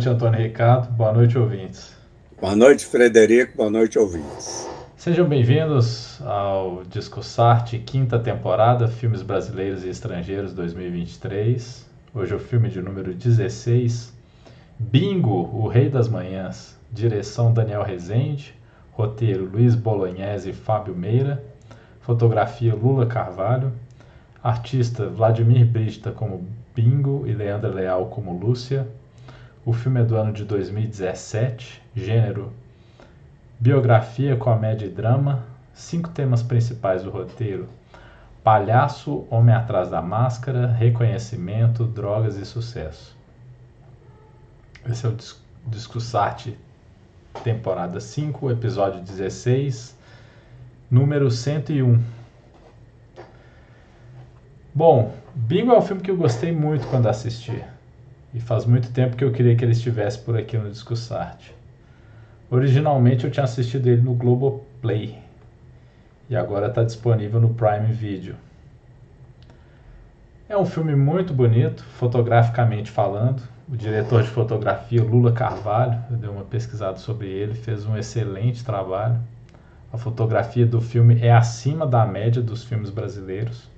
Boa noite, Antônio Ricardo. Boa noite, ouvintes. Boa noite, Frederico. Boa noite, ouvintes. Sejam bem-vindos ao Discussarte, quinta temporada, Filmes Brasileiros e Estrangeiros 2023. Hoje é o filme de número 16, Bingo, o Rei das Manhãs. Direção Daniel Rezende, roteiro Luiz Bolognese e Fábio Meira, fotografia Lula Carvalho, artista Vladimir Brista como Bingo e Leandra Leal como Lúcia. O filme é do ano de 2017, gênero biografia, comédia e drama. Cinco temas principais do roteiro: palhaço, homem atrás da máscara, reconhecimento, drogas e sucesso. Esse é o Discussarte temporada 5, episódio 16, número 101. Bom, Bingo é um filme que eu gostei muito quando assisti. E faz muito tempo que eu queria que ele estivesse por aqui no Discussarte. Originalmente eu tinha assistido ele no Globoplay. E agora está disponível no Prime Video. É um filme muito bonito, fotograficamente falando. O diretor de fotografia, Lula Carvalho, eu dei uma pesquisada sobre ele, fez um excelente trabalho. A fotografia do filme é acima da média dos filmes brasileiros.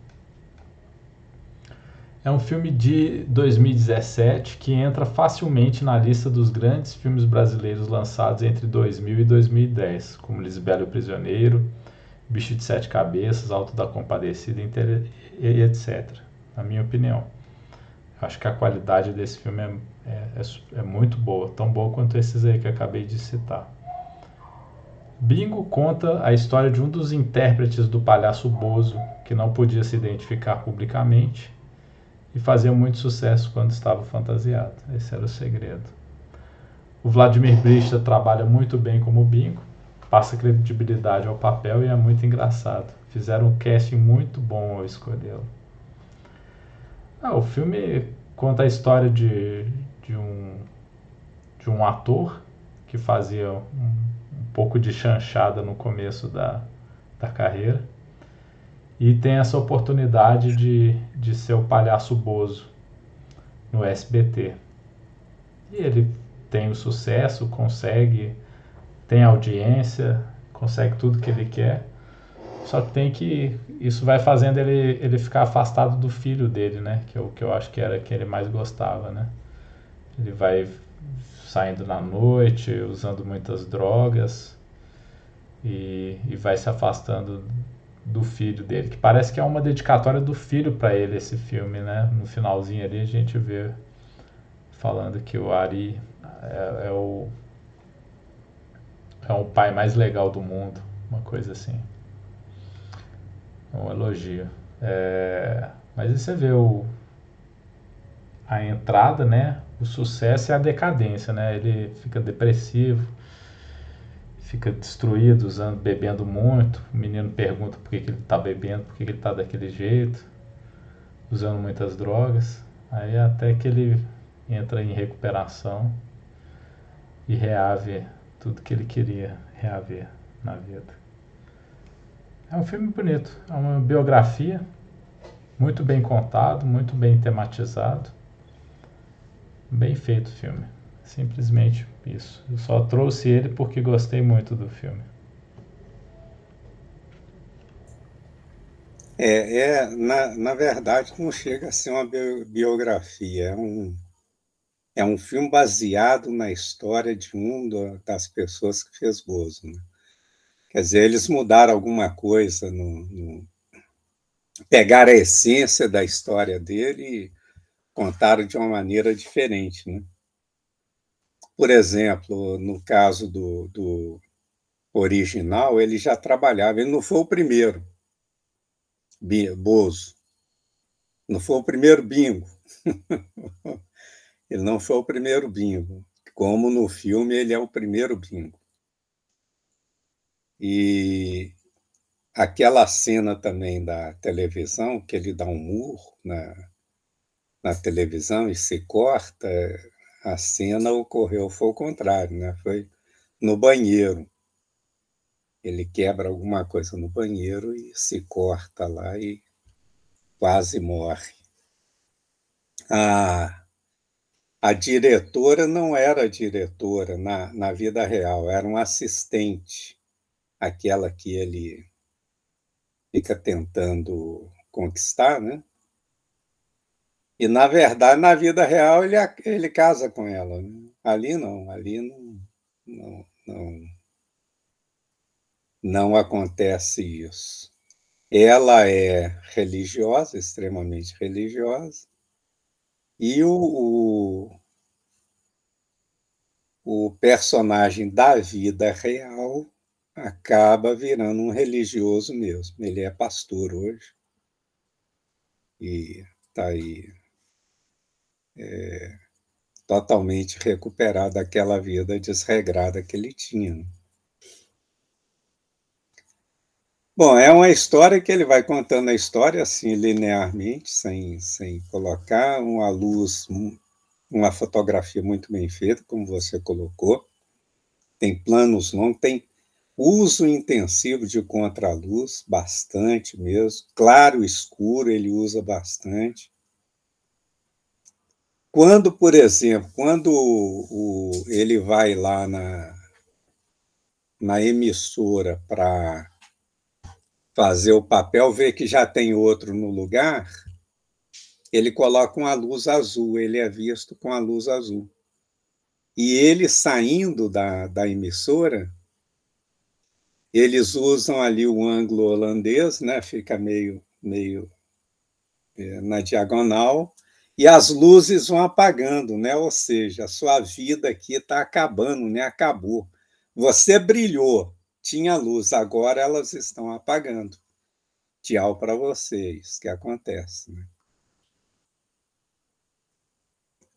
É um filme de 2017 que entra facilmente na lista dos grandes filmes brasileiros lançados entre 2000 e 2010, como Lisbelo Prisioneiro, Bicho de Sete Cabeças, Alto da Compadecida e etc. Na minha opinião. Acho que a qualidade desse filme é, é, é, é muito boa, tão boa quanto esses aí que acabei de citar. Bingo conta a história de um dos intérpretes do palhaço Bozo, que não podia se identificar publicamente e fazia muito sucesso quando estava fantasiado. Esse era o segredo. O Vladimir Brista trabalha muito bem como Bingo, passa credibilidade ao papel e é muito engraçado. Fizeram um casting muito bom ao escolhê-lo. Ah, o filme conta a história de, de, um, de um ator que fazia um, um pouco de chanchada no começo da, da carreira e tem essa oportunidade de, de ser o palhaço Bozo no SBT. E ele tem o sucesso, consegue, tem audiência, consegue tudo que ele quer. Só que tem que. Isso vai fazendo ele, ele ficar afastado do filho dele, né? Que é o que eu acho que era que ele mais gostava, né? Ele vai saindo na noite, usando muitas drogas e, e vai se afastando do filho dele, que parece que é uma dedicatória do filho para ele esse filme, né? No finalzinho ali a gente vê falando que o Ari é, é, o é o pai mais legal do mundo, uma coisa assim. Um elogio. É, mas aí você vê o, a entrada, né? O sucesso e a decadência, né? Ele fica depressivo, fica destruído, usando, bebendo muito. O menino pergunta por que, que ele está bebendo, por que, que ele está daquele jeito, usando muitas drogas. Aí até que ele entra em recuperação e reave tudo que ele queria reaver na vida. É um filme bonito, é uma biografia muito bem contado, muito bem tematizado. Bem feito o filme. Simplesmente isso. Eu só trouxe ele porque gostei muito do filme. É, é na, na verdade, não chega a ser uma biografia, é um, é um filme baseado na história de um das pessoas que fez Bozo. Né? Quer dizer, eles mudaram alguma coisa, no, no, pegaram a essência da história dele e contaram de uma maneira diferente. Né? Por exemplo, no caso do, do original, ele já trabalhava, ele não foi o primeiro, Bozo. Não foi o primeiro bingo. ele não foi o primeiro bingo. Como no filme ele é o primeiro bingo. E aquela cena também da televisão, que ele dá um murro na, na televisão e se corta, a cena ocorreu, foi o contrário, né? Foi no banheiro. Ele quebra alguma coisa no banheiro e se corta lá e quase morre. A, a diretora não era diretora na, na vida real, era um assistente, aquela que ele fica tentando conquistar, né? E, na verdade, na vida real, ele, ele casa com ela. Né? Ali não, ali não, não, não, não acontece isso. Ela é religiosa, extremamente religiosa, e o, o, o personagem da vida real acaba virando um religioso mesmo. Ele é pastor hoje e está aí é, totalmente recuperado daquela vida desregrada que ele tinha. Bom, é uma história que ele vai contando a história assim linearmente, sem, sem colocar uma luz, uma fotografia muito bem feita, como você colocou. Tem planos longos, tem uso intensivo de contraluz, bastante mesmo. Claro, escuro, ele usa bastante. Quando, por exemplo, quando o, o ele vai lá na, na emissora para fazer o papel, vê que já tem outro no lugar, ele coloca uma luz azul, ele é visto com a luz azul. E ele saindo da, da emissora, eles usam ali o ângulo holandês, né? fica meio, meio é, na diagonal, e as luzes vão apagando, né? Ou seja, a sua vida aqui está acabando, né? Acabou. Você brilhou, tinha luz, agora elas estão apagando. Tchau para vocês, que acontece. Né?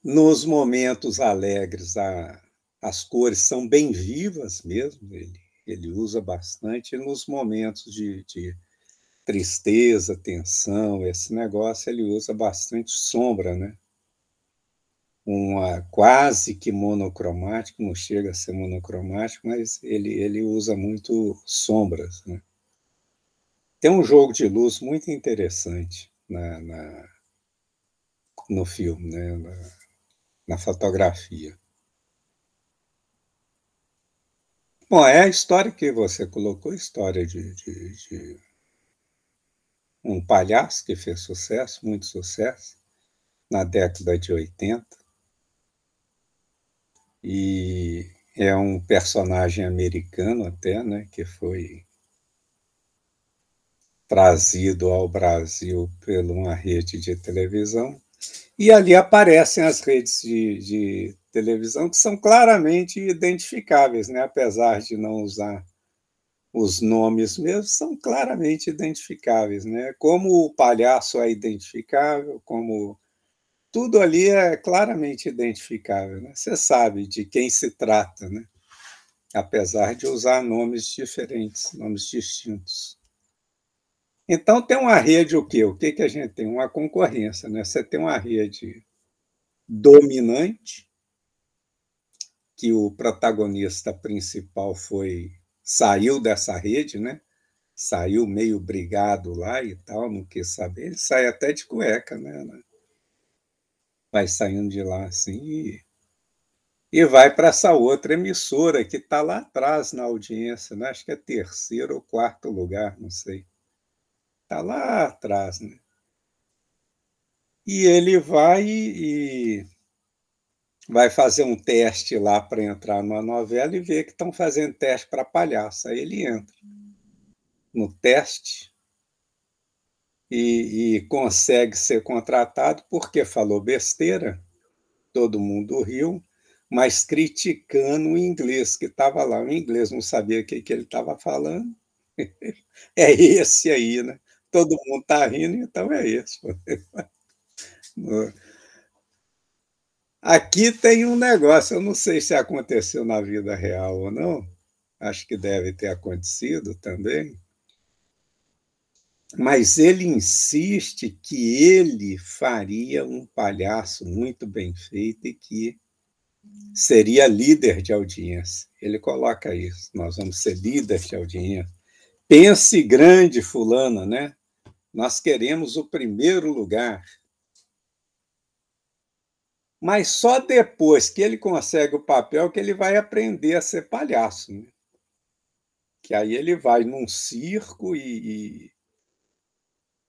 Nos momentos alegres, a, as cores são bem vivas mesmo, ele, ele usa bastante. Nos momentos de, de tristeza, tensão, esse negócio, ele usa bastante sombra, né? Uma quase que monocromático, não chega a ser monocromático, mas ele, ele usa muito sombras, né? Tem um jogo de luz muito interessante na, na no filme, né? na, na fotografia. Bom, é a história que você colocou, história de, de, de um palhaço que fez sucesso, muito sucesso, na década de 80. E é um personagem americano até, né, que foi trazido ao Brasil por uma rede de televisão. E ali aparecem as redes de, de televisão que são claramente identificáveis, né? apesar de não usar os nomes mesmo são claramente identificáveis, né? Como o palhaço é identificável, como tudo ali é claramente identificável, né? Você sabe de quem se trata, né? Apesar de usar nomes diferentes, nomes distintos. Então tem uma rede o quê? O que que a gente tem? Uma concorrência, né? Você tem uma rede dominante que o protagonista principal foi saiu dessa rede, né? Saiu meio brigado lá e tal, não quis saber. Ele sai até de cueca, né? Vai saindo de lá assim e, e vai para essa outra emissora que está lá atrás na audiência, né? Acho que é terceiro ou quarto lugar, não sei. Está lá atrás, né? E ele vai e, vai fazer um teste lá para entrar numa novela e vê que estão fazendo teste para palhaço. Aí ele entra no teste e, e, consegue ser contratado porque falou besteira, todo mundo riu, mas criticando o inglês que estava lá. O inglês não sabia o que, que ele estava falando. é esse aí, né? Todo mundo está rindo, então é esse. Aqui tem um negócio, eu não sei se aconteceu na vida real ou não, acho que deve ter acontecido também, mas ele insiste que ele faria um palhaço muito bem feito e que seria líder de audiência. Ele coloca isso, nós vamos ser líder de audiência. Pense grande, fulana, né? Nós queremos o primeiro lugar. Mas só depois que ele consegue o papel que ele vai aprender a ser palhaço. Né? Que aí ele vai num circo e,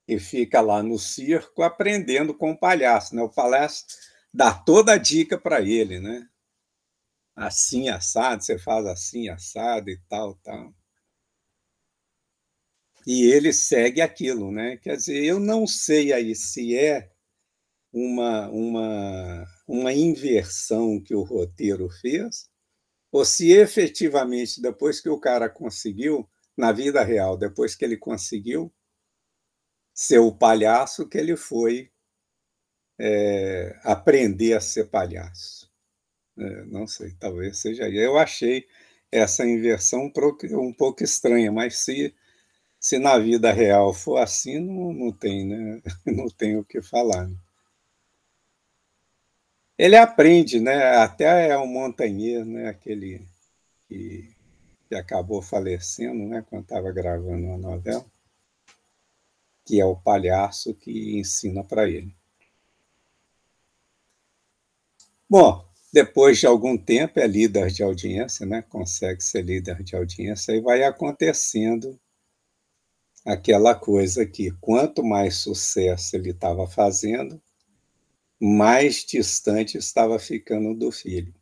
e, e fica lá no circo aprendendo com o palhaço. Né? O palhaço dá toda a dica para ele, né? Assim, assado, você faz assim, assado e tal, tal. E ele segue aquilo, né? Quer dizer, eu não sei aí se é uma, uma, uma inversão que o roteiro fez, ou se efetivamente, depois que o cara conseguiu, na vida real, depois que ele conseguiu ser o palhaço, que ele foi é, aprender a ser palhaço. É, não sei, talvez seja. Eu achei essa inversão um pouco estranha, mas se, se na vida real for assim, não, não tem, né? Não tem o que falar. Né? Ele aprende, né? Até é um montanheiro, né? Aquele que, que acabou falecendo, né? Quando estava gravando uma novela, que é o palhaço que ensina para ele. Bom, depois de algum tempo é líder de audiência, né? Consegue ser líder de audiência e vai acontecendo aquela coisa que quanto mais sucesso ele estava fazendo, mais distante estava ficando do filho.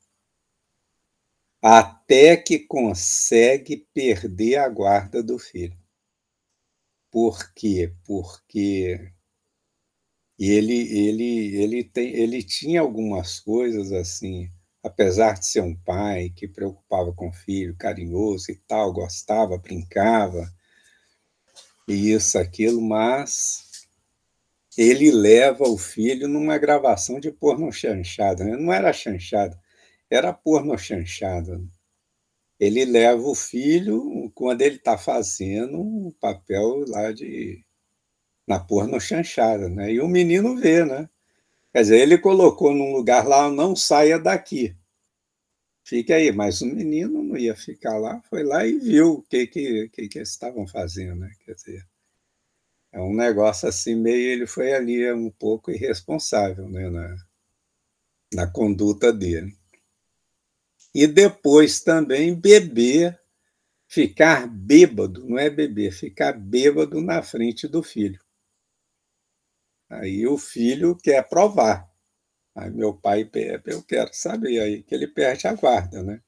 Até que consegue perder a guarda do filho. Por quê? Porque ele, ele, ele, tem, ele tinha algumas coisas assim, apesar de ser um pai que preocupava com o filho, carinhoso e tal, gostava, brincava, e isso, aquilo, mas ele leva o filho numa gravação de porno chanchada. Né? Não era chanchada, era porno chanchada. Ele leva o filho quando ele está fazendo um papel lá de na porno chanchada, né? E o menino vê, né? Quer dizer, ele colocou num lugar lá, não saia daqui. Fique aí, mas o menino não ia ficar lá, foi lá e viu o que que, que, que eles estavam fazendo, né? Quer dizer, é um negócio assim meio, ele foi ali um pouco irresponsável, né? Na, na conduta dele. E depois também beber, ficar bêbado, não é beber, ficar bêbado na frente do filho. Aí o filho quer provar. Aí meu pai bebe, eu quero saber aí que ele perde a guarda, né?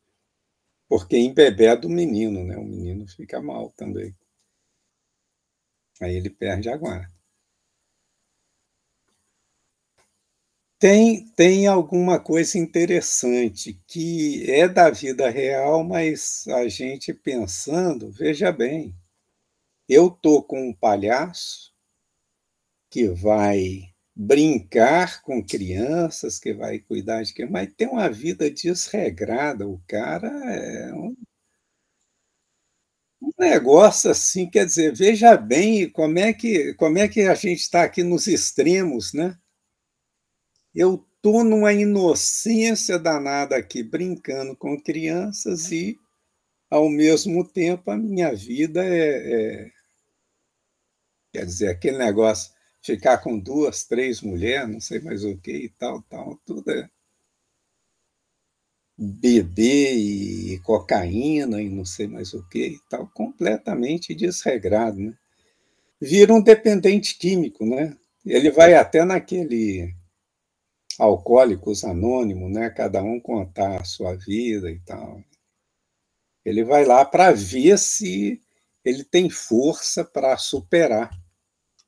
Porque embebeda o menino, né? O menino fica mal também. Aí ele perde a guarda. Tem, tem alguma coisa interessante que é da vida real, mas a gente pensando, veja bem, eu tô com um palhaço que vai brincar com crianças, que vai cuidar de quem, mas tem uma vida desregrada. O cara é um, um negócio assim, quer dizer, veja bem como é que, como é que a gente está aqui nos extremos, né? Eu estou numa inocência danada aqui, brincando com crianças e, ao mesmo tempo, a minha vida é, é quer dizer, aquele negócio ficar com duas, três mulheres, não sei mais o que e tal, tal, tudo é beber e cocaína e não sei mais o que e tal, completamente desregrado, né? Vira um dependente químico, né? Ele vai até naquele alcoólicos anônimo, né? Cada um contar a sua vida e tal. Ele vai lá para ver se ele tem força para superar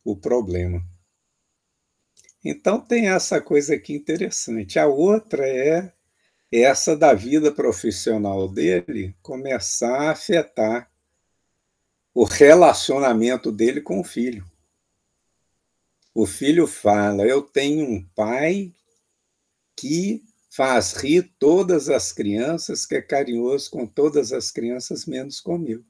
o problema. Então tem essa coisa aqui interessante. A outra é essa da vida profissional dele começar a afetar o relacionamento dele com o filho. O filho fala: Eu tenho um pai que faz rir todas as crianças, que é carinhoso com todas as crianças, menos comigo.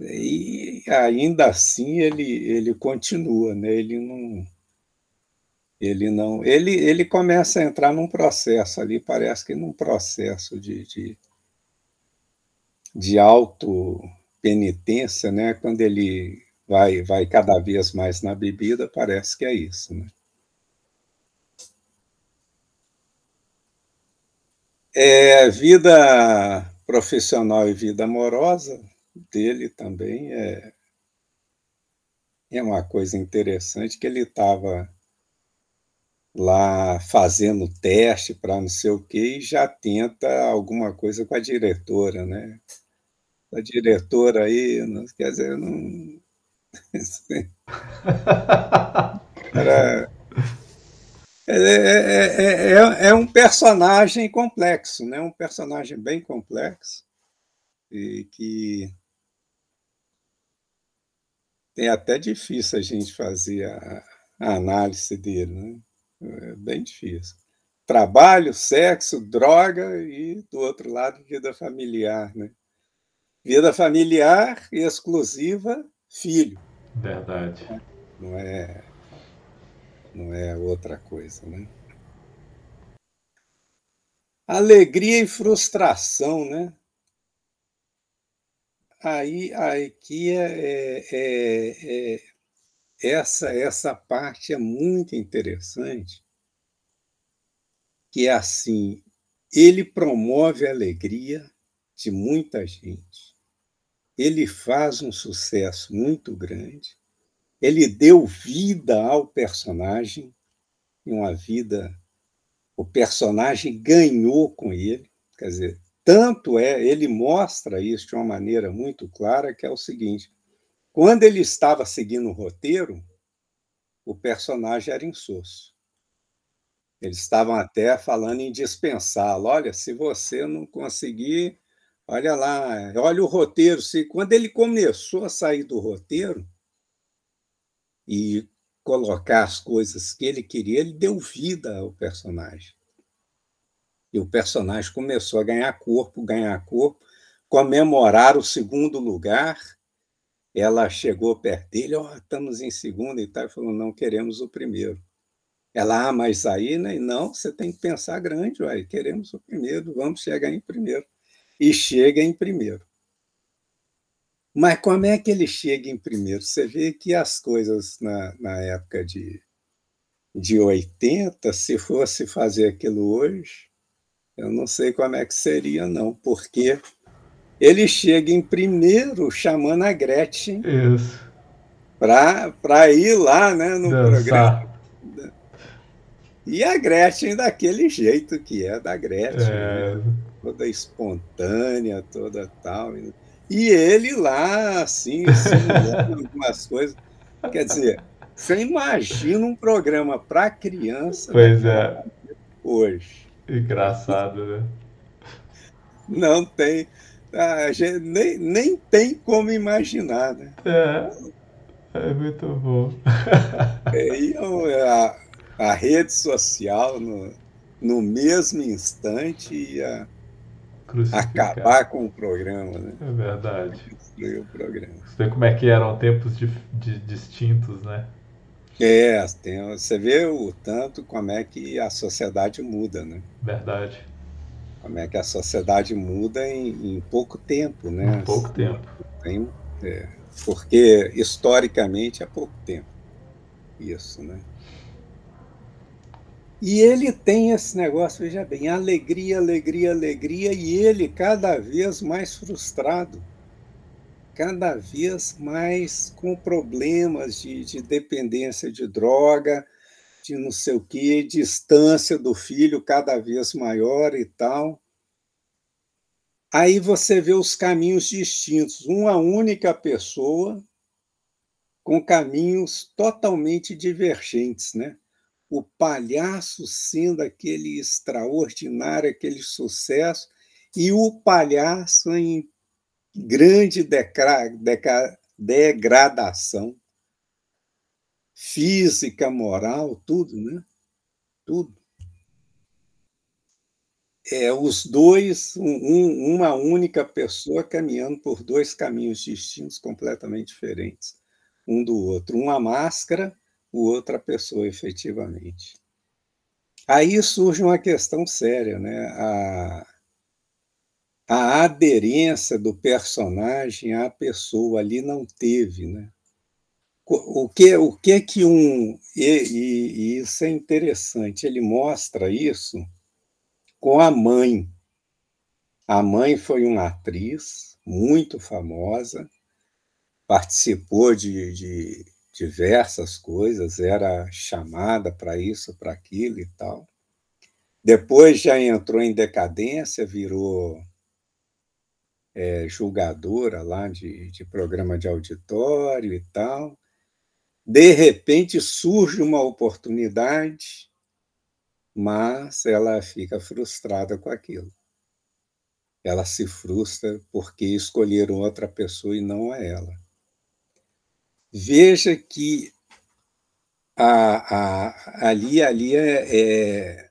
E ainda assim ele, ele continua, né? ele não. Ele não, ele, ele começa a entrar num processo ali, parece que num processo de, de, de auto-penitência, né? Quando ele vai, vai cada vez mais na bebida, parece que é isso, né? É, vida profissional e vida amorosa dele também é, é uma coisa interessante que ele estava lá fazendo teste para não sei o quê e já tenta alguma coisa com a diretora, né? A diretora aí, quer dizer, não. Era, é, é, é, é, um personagem complexo, né? um personagem bem complexo e que é até difícil a gente fazer a, a análise dele, né? É bem difícil. Trabalho, sexo, droga e, do outro lado, vida familiar. Né? Vida familiar exclusiva, filho. Verdade. Não é, não é outra coisa, né? Alegria e frustração, né? Aí, aqui é, é, é, é essa, essa parte é muito interessante, que é assim, ele promove a alegria de muita gente, ele faz um sucesso muito grande, ele deu vida ao personagem, uma vida, o personagem ganhou com ele, quer dizer, tanto é, ele mostra isso de uma maneira muito clara, que é o seguinte, quando ele estava seguindo o roteiro, o personagem era insosso. Eles estavam até falando em dispensá-lo. Olha, se você não conseguir, olha lá, olha o roteiro. Se quando ele começou a sair do roteiro e colocar as coisas que ele queria, ele deu vida ao personagem. E o personagem começou a ganhar corpo, ganhar corpo, comemorar o segundo lugar ela chegou perto dele, oh, estamos em segundo e tal, e falou, não, queremos o primeiro. Ela, ah, mas aí, né? não, você tem que pensar grande, uai, queremos o primeiro, vamos chegar em primeiro. E chega em primeiro. Mas como é que ele chega em primeiro? Você vê que as coisas na, na época de, de 80, se fosse fazer aquilo hoje, eu não sei como é que seria, não, porque ele chega em primeiro chamando a Gretchen para ir lá né, no Dançar. programa. E a Gretchen daquele jeito que é da Gretchen, é. né? toda espontânea, toda tal. E ele lá, assim, simulando algumas coisas. Quer dizer, você imagina um programa para criança pois né, é. hoje. Engraçado, né? Não tem a gente nem, nem tem como imaginar, né? É, é muito bom. é, a, a rede social, no, no mesmo instante, ia acabar com o programa, né? É verdade. Destruir o programa. Você vê como é que eram tempos de, de, distintos, né? É, tem, você vê o tanto como é que a sociedade muda, né? Verdade como é que a sociedade muda em, em pouco tempo, né? Em pouco tempo. Tem, é, porque historicamente é pouco tempo isso, né? E ele tem esse negócio, veja bem, alegria, alegria, alegria, e ele cada vez mais frustrado, cada vez mais com problemas de, de dependência de droga, de não sei o quê, distância do filho cada vez maior e tal. Aí você vê os caminhos distintos, uma única pessoa com caminhos totalmente divergentes, né? O palhaço sendo aquele extraordinário, aquele sucesso, e o palhaço em grande degradação física, moral, tudo, né? Tudo. É, os dois, um, uma única pessoa caminhando por dois caminhos distintos, completamente diferentes um do outro. Uma máscara, o outra pessoa, efetivamente. Aí surge uma questão séria, né? A, a aderência do personagem à pessoa ali não teve, né? O que o que que um e, e, e, isso é interessante ele mostra isso com a mãe A mãe foi uma atriz muito famosa, participou de, de diversas coisas, era chamada para isso, para aquilo e tal. Depois já entrou em decadência, virou é, julgadora lá de, de programa de auditório e tal. De repente surge uma oportunidade, mas ela fica frustrada com aquilo. Ela se frustra porque escolheram outra pessoa e não a ela. Veja que a, a, ali, ali é, é,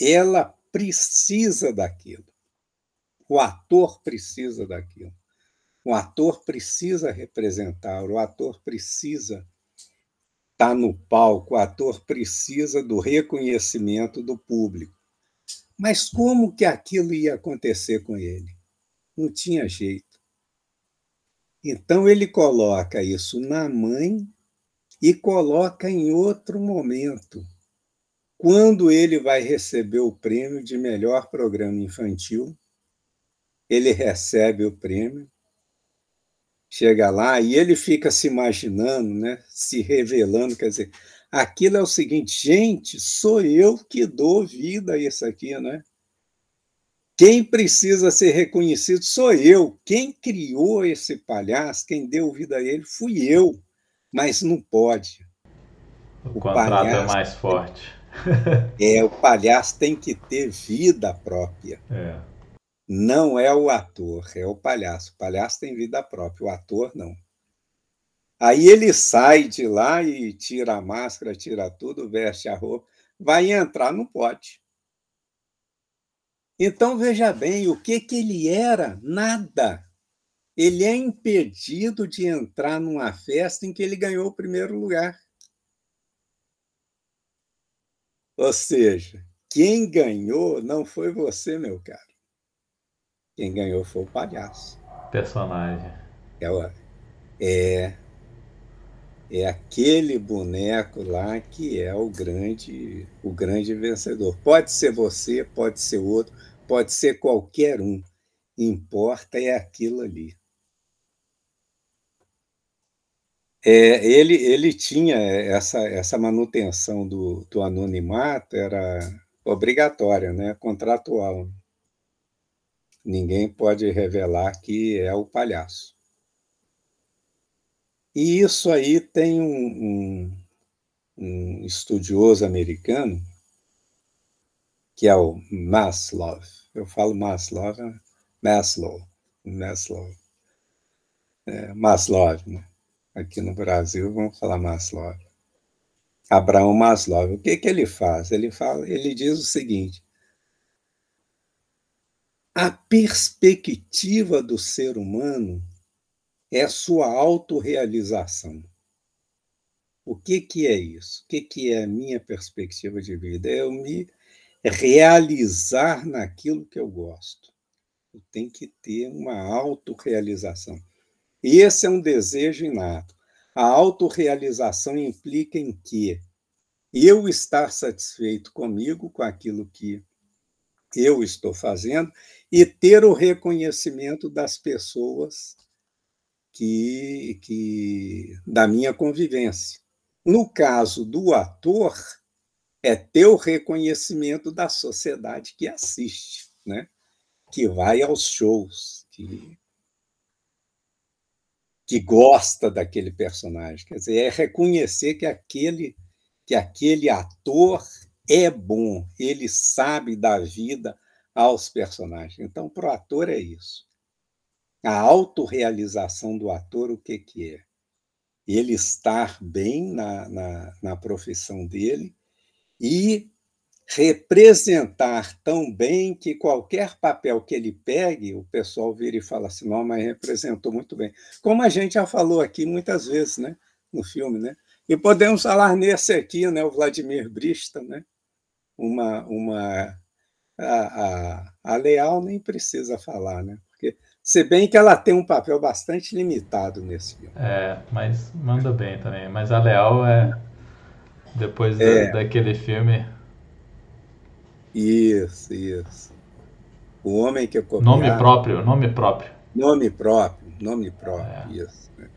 ela precisa daquilo. O ator precisa daquilo. O ator precisa representar, o ator precisa estar no palco, o ator precisa do reconhecimento do público. Mas como que aquilo ia acontecer com ele? Não tinha jeito. Então ele coloca isso na mãe e coloca em outro momento. Quando ele vai receber o prêmio de melhor programa infantil, ele recebe o prêmio, chega lá e ele fica se imaginando, né, se revelando, quer dizer, aquilo é o seguinte, gente, sou eu que dou vida a isso aqui, né? Quem precisa ser reconhecido sou eu. Quem criou esse palhaço, quem deu vida a ele, fui eu. Mas não pode. O, o contrato é mais forte. é, o palhaço tem que ter vida própria. É. Não é o ator, é o palhaço. O palhaço tem vida própria, o ator não. Aí ele sai de lá e tira a máscara, tira tudo, veste a roupa, vai entrar, não pode. Então veja bem, o que, que ele era? Nada. Ele é impedido de entrar numa festa em que ele ganhou o primeiro lugar. Ou seja, quem ganhou não foi você, meu caro. Quem ganhou foi o palhaço. Personagem. É, é, é aquele boneco lá que é o grande, o grande vencedor. Pode ser você, pode ser outro, pode ser qualquer um. Importa é aquilo ali. É, ele, ele tinha essa, essa manutenção do, do anonimato, era obrigatória, né? contratual ninguém pode revelar que é o palhaço. E isso aí tem um, um, um estudioso americano, que é o Maslow. Eu falo Maslow, né? Maslow, Maslow. É, Maslow, né? Aqui no Brasil, vamos falar Maslow. Abraão Maslow. O que, que ele faz? Ele, fala, ele diz o seguinte: a perspectiva do ser humano é sua autorrealização. O que, que é isso? O que, que é a minha perspectiva de vida? É eu me realizar naquilo que eu gosto. Eu tenho que ter uma autorrealização. Esse é um desejo inato. A autorrealização implica em que eu estar satisfeito comigo, com aquilo que eu estou fazendo, e ter o reconhecimento das pessoas que, que da minha convivência. No caso do ator, é ter o reconhecimento da sociedade que assiste, né? que vai aos shows, que, que gosta daquele personagem. Quer dizer, é reconhecer que aquele, que aquele ator é bom, ele sabe dar vida aos personagens. Então, para o ator é isso. A autorrealização do ator, o que, que é? Ele estar bem na, na, na profissão dele e representar tão bem que qualquer papel que ele pegue, o pessoal vira e fala assim, não, mas representou muito bem. Como a gente já falou aqui muitas vezes, né, no filme, né? E podemos falar nesse aqui, né, o Vladimir Brista, né? Uma, uma a, a, a Leal nem precisa falar, né? Porque, se bem que ela tem um papel bastante limitado nesse filme. É, mas manda bem também. Mas a Leal é. Depois é. Da, daquele filme. Isso, isso. O homem que copiava. Nome próprio, nome próprio. Nome próprio, nome próprio, é. isso. Né?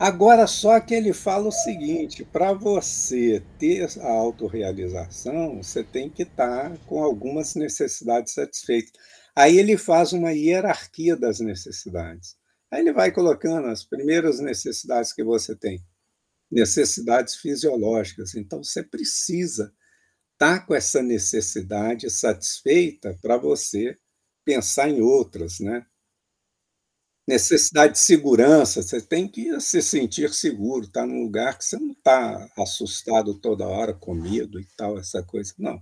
Agora, só que ele fala o seguinte: para você ter a autorrealização, você tem que estar tá com algumas necessidades satisfeitas. Aí ele faz uma hierarquia das necessidades. Aí ele vai colocando as primeiras necessidades que você tem, necessidades fisiológicas. Então, você precisa estar tá com essa necessidade satisfeita para você pensar em outras, né? Necessidade de segurança, você tem que se sentir seguro, estar tá num lugar que você não está assustado toda hora, com medo e tal, essa coisa. Não,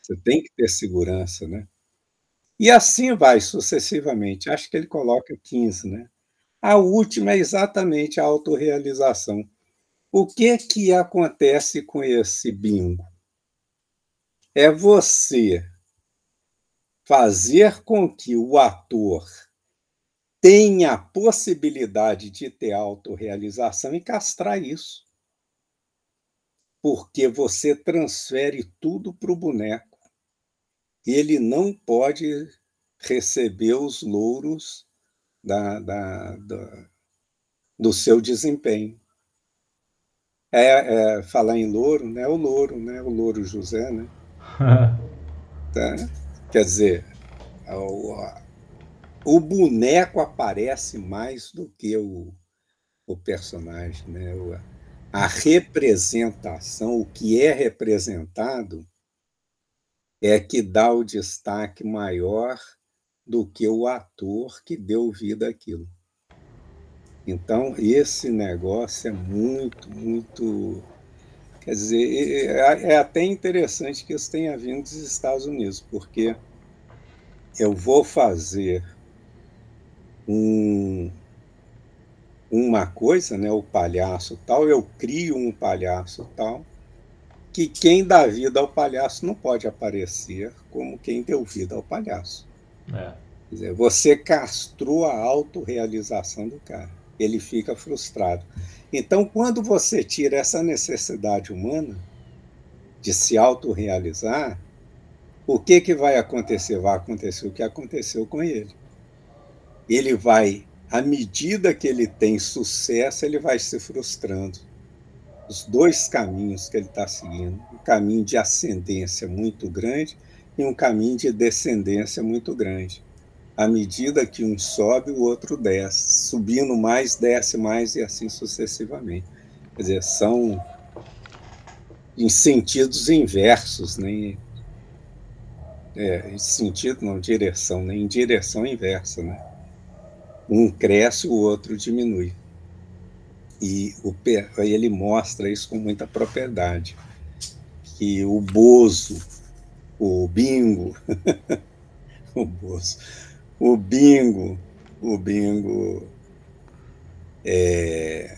você tem que ter segurança, né? E assim vai sucessivamente. Acho que ele coloca 15, né? A última é exatamente a autorrealização. O que que acontece com esse bingo? é você fazer com que o ator tenha a possibilidade de ter autorrealização e castrar isso. Porque você transfere tudo para o boneco. Ele não pode receber os louros da, da, da do seu desempenho. É, é, falar em louro, né? O louro, né? O louro José, né? tá? Quer dizer, o, o, boneco aparece mais do que o, o personagem, né? A representação, o que é representado, é que dá o destaque maior do que o ator que deu vida àquilo. Então, esse negócio é muito, muito Quer dizer, é, é até interessante que isso tenha vindo dos Estados Unidos, porque eu vou fazer um, uma coisa, né, o palhaço tal, eu crio um palhaço tal, que quem dá vida ao palhaço não pode aparecer como quem deu vida ao palhaço. É. Quer dizer, você castrou a autorrealização do cara. Ele fica frustrado. Então, quando você tira essa necessidade humana de se autorrealizar, o que, que vai acontecer? Vai acontecer o que aconteceu com ele. Ele vai, à medida que ele tem sucesso, ele vai se frustrando. Os dois caminhos que ele está seguindo: um caminho de ascendência muito grande e um caminho de descendência muito grande à medida que um sobe, o outro desce. Subindo mais, desce mais e assim sucessivamente. Quer dizer, são em sentidos inversos, nem é, em sentido não, direção, nem em direção inversa, né? Um cresce, o outro diminui. E o, ele mostra isso com muita propriedade, que o Bozo, o Bingo, o Bozo, o bingo, o bingo é,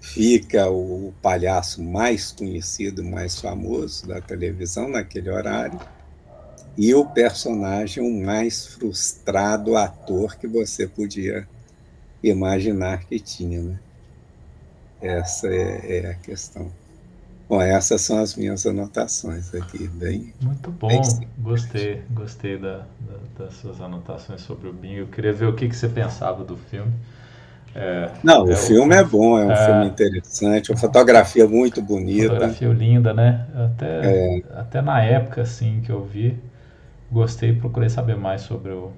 fica o palhaço mais conhecido, mais famoso da televisão naquele horário, e o personagem o mais frustrado ator que você podia imaginar que tinha. Né? Essa é, é a questão. Bom, essas são as minhas anotações aqui, bem. Muito bom, bem gostei, gostei da, da, das suas anotações sobre o Bingo. Eu queria ver o que, que você pensava do filme. É, Não, é o filme o, é bom, é um é, filme interessante, uma fotografia muito bonita. Fotografia linda, né? Até, é. até na época assim que eu vi, gostei e procurei saber mais sobre o,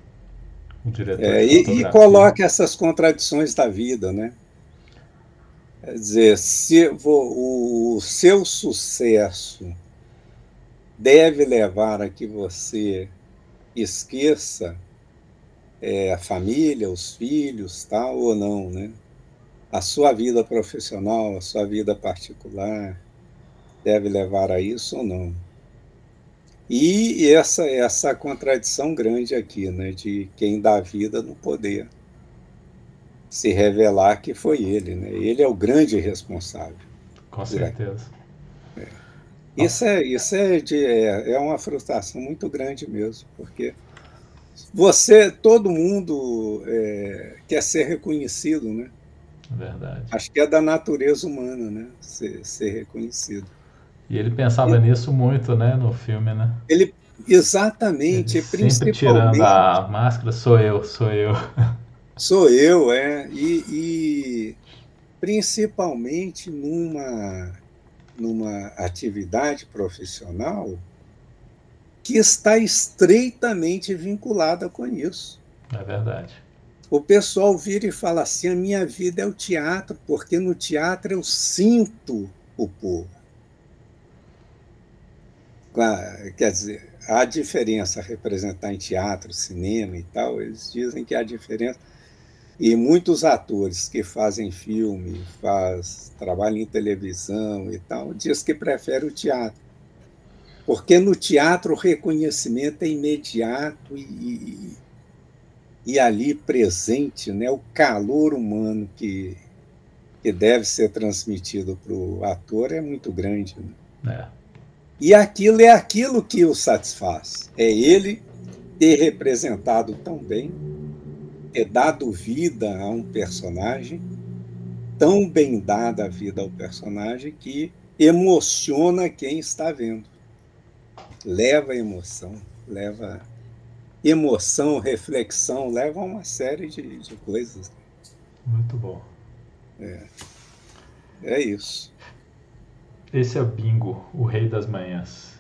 o diretor. É, e, e coloca essas contradições da vida, né? Quer dizer, se o seu sucesso deve levar a que você esqueça é, a família, os filhos, tal ou não, né? A sua vida profissional, a sua vida particular deve levar a isso ou não? E essa essa contradição grande aqui, né, de quem dá vida no poder se revelar que foi ele. Né? Ele é o grande responsável. Com certeza. É. Isso, é, isso é, de, é, é uma frustração muito grande mesmo, porque você, todo mundo é, quer ser reconhecido, né? Verdade. Acho que é da natureza humana, né? Ser, ser reconhecido. E ele pensava nisso muito, né, no filme, né? Ele, Exatamente, Ele principalmente. tirando a máscara, sou eu, sou eu. Sou eu, é. E, e principalmente numa, numa atividade profissional que está estreitamente vinculada com isso. É verdade. O pessoal vira e fala assim: a minha vida é o teatro, porque no teatro eu sinto o povo. Quer dizer, há diferença representar em teatro, cinema e tal, eles dizem que há diferença. E muitos atores que fazem filme, faz, trabalham em televisão e tal, diz que preferem o teatro. Porque no teatro o reconhecimento é imediato e, e ali presente, né, o calor humano que, que deve ser transmitido para o ator é muito grande. Né? É. E aquilo é aquilo que o satisfaz. É ele ter representado tão bem, ter dado vida a um personagem, tão bem dada a vida ao personagem, que emociona quem está vendo. Leva emoção, leva emoção, reflexão, leva a uma série de, de coisas. Muito bom. É. é isso. Esse é o Bingo, o Rei das Manhãs.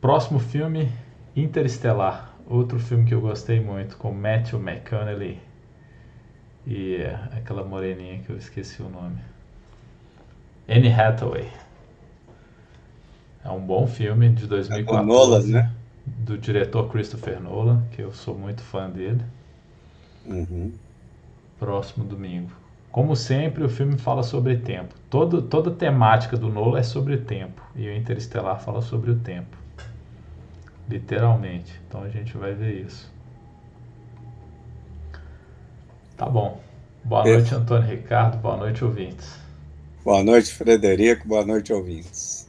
Próximo filme, Interestelar. Outro filme que eu gostei muito, com Matthew McConaughey e aquela moreninha que eu esqueci o nome. Anne Hathaway. É um bom filme de 2014. É Nolan, né? do diretor Christopher Nolan, que eu sou muito fã dele. Uhum. Próximo domingo. Como sempre, o filme fala sobre tempo. Todo, toda a temática do Nolan é sobre tempo. E o Interestelar fala sobre o tempo. Literalmente. Então a gente vai ver isso. Tá bom. Boa noite, Antônio Ricardo. Boa noite, ouvintes. Boa noite, Frederico. Boa noite, ouvintes.